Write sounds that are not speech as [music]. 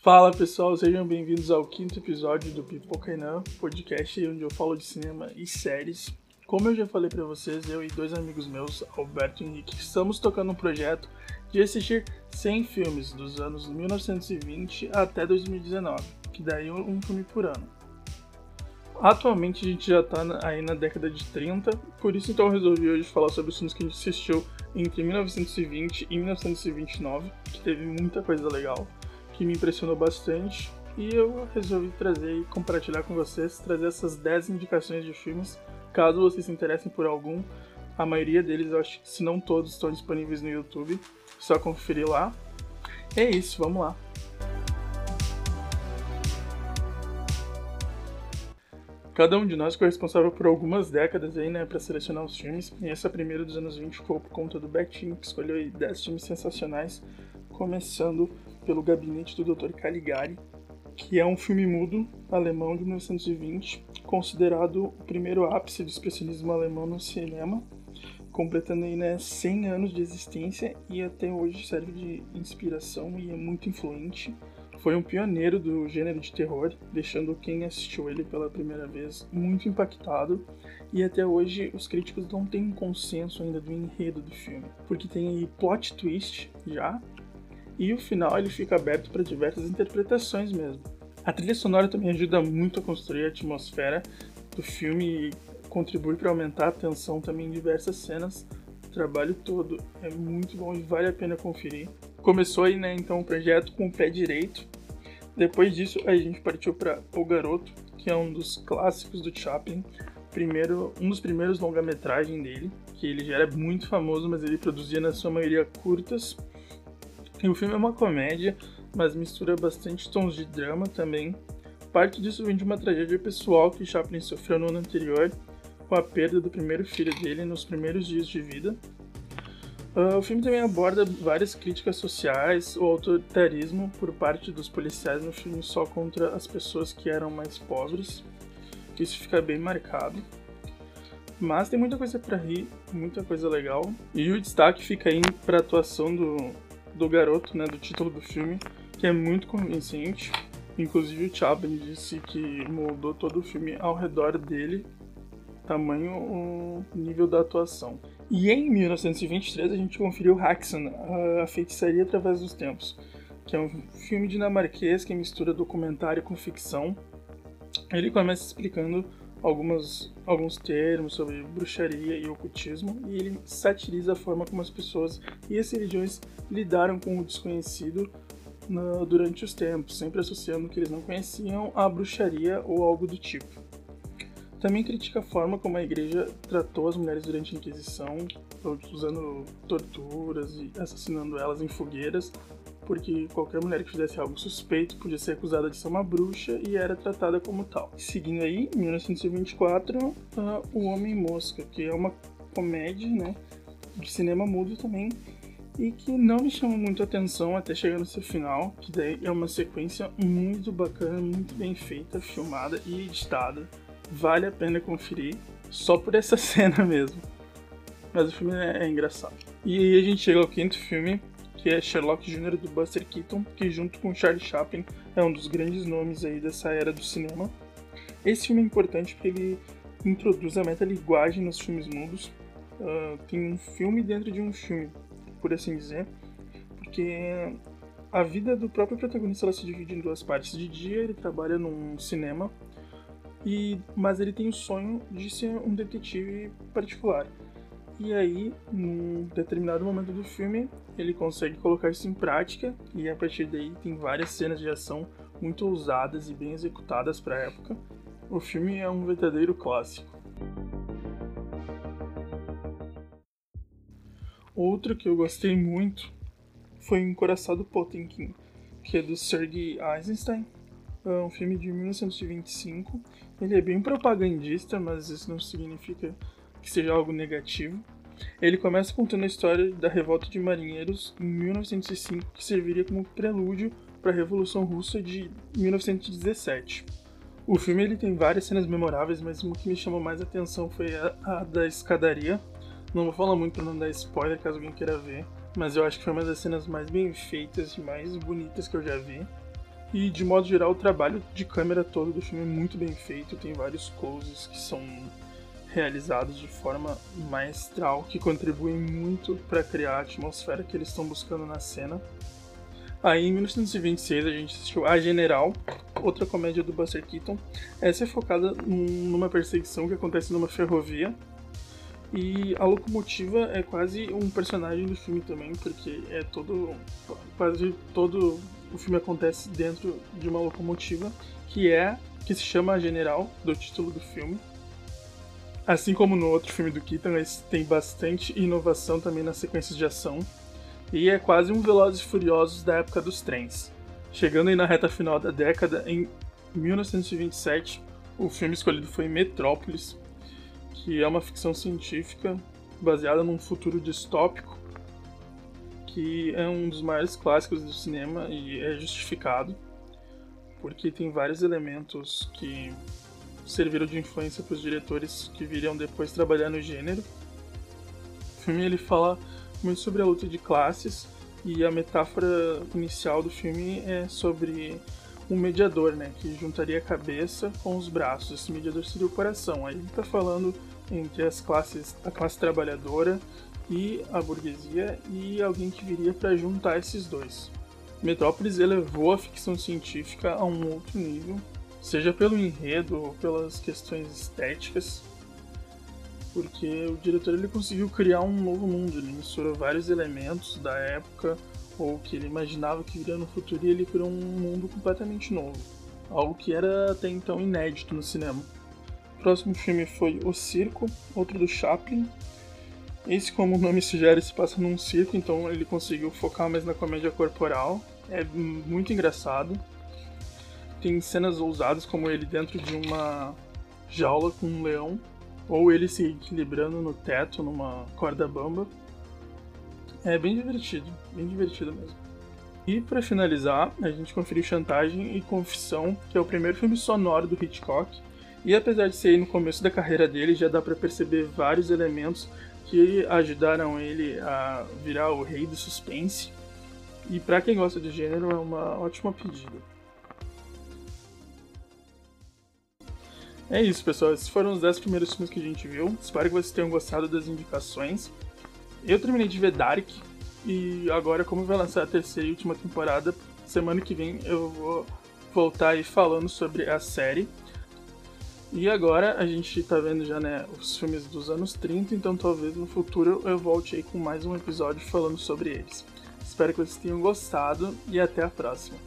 Fala pessoal, sejam bem-vindos ao quinto episódio do Pipocainan, podcast onde eu falo de cinema e séries. Como eu já falei para vocês, eu e dois amigos meus, Alberto e Henrique, estamos tocando um projeto de assistir 100 filmes dos anos 1920 até 2019, que daí um filme por ano. Atualmente a gente já tá aí na década de 30, por isso então eu resolvi hoje falar sobre os filmes que a gente assistiu entre 1920 e 1929, que teve muita coisa legal, que me impressionou bastante, e eu resolvi trazer e compartilhar com vocês, trazer essas 10 indicações de filmes, caso vocês se interessem por algum. A maioria deles, eu acho se não todos, estão disponíveis no YouTube, só conferir lá. É isso, vamos lá. Cada um de nós foi responsável por algumas décadas aí, né, para selecionar os filmes. E essa primeira dos anos 20 ficou por conta do Betinho, que escolheu aí 10 filmes sensacionais, começando pelo Gabinete do Dr. Caligari, que é um filme mudo alemão de 1920, considerado o primeiro ápice do expressionismo alemão no cinema, completando aí, né, 100 anos de existência e até hoje serve de inspiração e é muito influente foi um pioneiro do gênero de terror, deixando quem assistiu ele pela primeira vez muito impactado. E até hoje os críticos não têm um consenso ainda do enredo do filme, porque tem aí plot twist já, e o final ele fica aberto para diversas interpretações mesmo. A trilha sonora também ajuda muito a construir a atmosfera do filme e contribui para aumentar a tensão também em diversas cenas. O trabalho todo é muito bom e vale a pena conferir. Começou aí, né, então o projeto com o pé direito. Depois disso, a gente partiu para O Garoto, que é um dos clássicos do Chaplin, primeiro, um dos primeiros longa-metragem dele, que ele já era muito famoso, mas ele produzia na sua maioria curtas. E o filme é uma comédia, mas mistura bastante tons de drama também. Parte disso vem de uma tragédia pessoal que Chaplin sofreu no ano anterior, com a perda do primeiro filho dele nos primeiros dias de vida. Uh, o filme também aborda várias críticas sociais, o autoritarismo por parte dos policiais no filme só contra as pessoas que eram mais pobres. Isso fica bem marcado. Mas tem muita coisa para rir, muita coisa legal. E o destaque fica aí para a atuação do, do garoto, né, do título do filme, que é muito convincente. Inclusive o Chaplin disse que moldou todo o filme ao redor dele, tamanho o nível da atuação. E em 1923 a gente conferiu Haxan, a feitiçaria através dos tempos, que é um filme dinamarquês que mistura documentário com ficção. Ele começa explicando algumas, alguns termos sobre bruxaria e ocultismo e ele satiriza a forma como as pessoas e as religiões lidaram com o desconhecido no, durante os tempos, sempre associando que eles não conheciam a bruxaria ou algo do tipo. Também critica a forma como a igreja tratou as mulheres durante a Inquisição, usando torturas e assassinando elas em fogueiras, porque qualquer mulher que fizesse algo suspeito podia ser acusada de ser uma bruxa e era tratada como tal. Seguindo aí, em 1924, uh, O Homem Mosca, que é uma comédia, né, de cinema mudo também, e que não me chama muito atenção até chegar no seu final, que daí é uma sequência muito bacana, muito bem feita, filmada e editada vale a pena conferir só por essa [laughs] cena mesmo. Mas o filme é, é engraçado. E aí a gente chega ao quinto filme, que é Sherlock Jr. do Buster Keaton, que junto com Charlie Chaplin é um dos grandes nomes aí dessa era do cinema. Esse filme é importante porque ele introduz a metalinguagem nos filmes mudos. Uh, tem um filme dentro de um filme, por assim dizer, porque a vida do próprio protagonista ela se divide em duas partes. De dia ele trabalha num cinema e, mas ele tem o sonho de ser um detetive particular. E aí, num determinado momento do filme, ele consegue colocar isso em prática e a partir daí tem várias cenas de ação muito ousadas e bem executadas para a época. O filme é um verdadeiro clássico. Outro que eu gostei muito foi Encoraçado Potemkin, que é do Sergei Eisenstein, é um filme de 1925. Ele é bem propagandista, mas isso não significa que seja algo negativo. Ele começa contando a história da revolta de marinheiros em 1905, que serviria como prelúdio para a Revolução Russa de 1917. O filme ele tem várias cenas memoráveis, mas uma que me chamou mais atenção foi a, a da escadaria. Não vou falar muito para não dar spoiler caso alguém queira ver, mas eu acho que foi uma das cenas mais bem feitas e mais bonitas que eu já vi. E de modo geral, o trabalho de câmera todo do filme é muito bem feito, tem vários closes que são realizados de forma maestral, que contribuem muito para criar a atmosfera que eles estão buscando na cena. Aí em 1926 a gente assistiu A General, outra comédia do Buster Keaton. Essa é focada numa perseguição que acontece numa ferrovia. E a locomotiva é quase um personagem do filme também, porque é todo. quase todo o filme acontece dentro de uma locomotiva que é que se chama General do título do filme. Assim como no outro filme do Keaton, eles têm bastante inovação também nas sequências de ação e é quase um Velozes e Furiosos da época dos trens. Chegando aí na reta final da década, em 1927, o filme escolhido foi Metrópolis, que é uma ficção científica baseada num futuro distópico que é um dos maiores clássicos do cinema e é justificado porque tem vários elementos que serviram de influência para os diretores que viriam depois trabalhar no gênero. O filme ele fala muito sobre a luta de classes e a metáfora inicial do filme é sobre um mediador, né, que juntaria a cabeça com os braços. Esse mediador seria o coração. Aí ele está falando entre as classes, a classe trabalhadora e a burguesia e alguém que viria para juntar esses dois. Metrópolis elevou a ficção científica a um outro nível, seja pelo enredo ou pelas questões estéticas, porque o diretor ele conseguiu criar um novo mundo, ele misturou vários elementos da época ou que ele imaginava que viria no futuro e ele criou um mundo completamente novo, algo que era até então inédito no cinema. O próximo filme foi O Circo, outro do Chaplin, esse, como o nome sugere, se passa num circo, então ele conseguiu focar mais na comédia corporal. É muito engraçado. Tem cenas ousadas, como ele dentro de uma jaula com um leão, ou ele se equilibrando no teto numa corda bamba. É bem divertido, bem divertido mesmo. E para finalizar, a gente conferiu Chantagem e Confissão, que é o primeiro filme sonoro do Hitchcock. E apesar de ser no começo da carreira dele, já dá para perceber vários elementos que ajudaram ele a virar o rei do suspense. E para quem gosta de gênero, é uma ótima pedida. É isso, pessoal. Esses foram os 10 primeiros filmes que a gente viu. Espero que vocês tenham gostado das indicações. Eu terminei de ver Dark e agora, como vai lançar a terceira e última temporada, semana que vem eu vou voltar aí falando sobre a série. E agora a gente tá vendo já, né, os filmes dos anos 30, então talvez no futuro eu volte aí com mais um episódio falando sobre eles. Espero que vocês tenham gostado e até a próxima.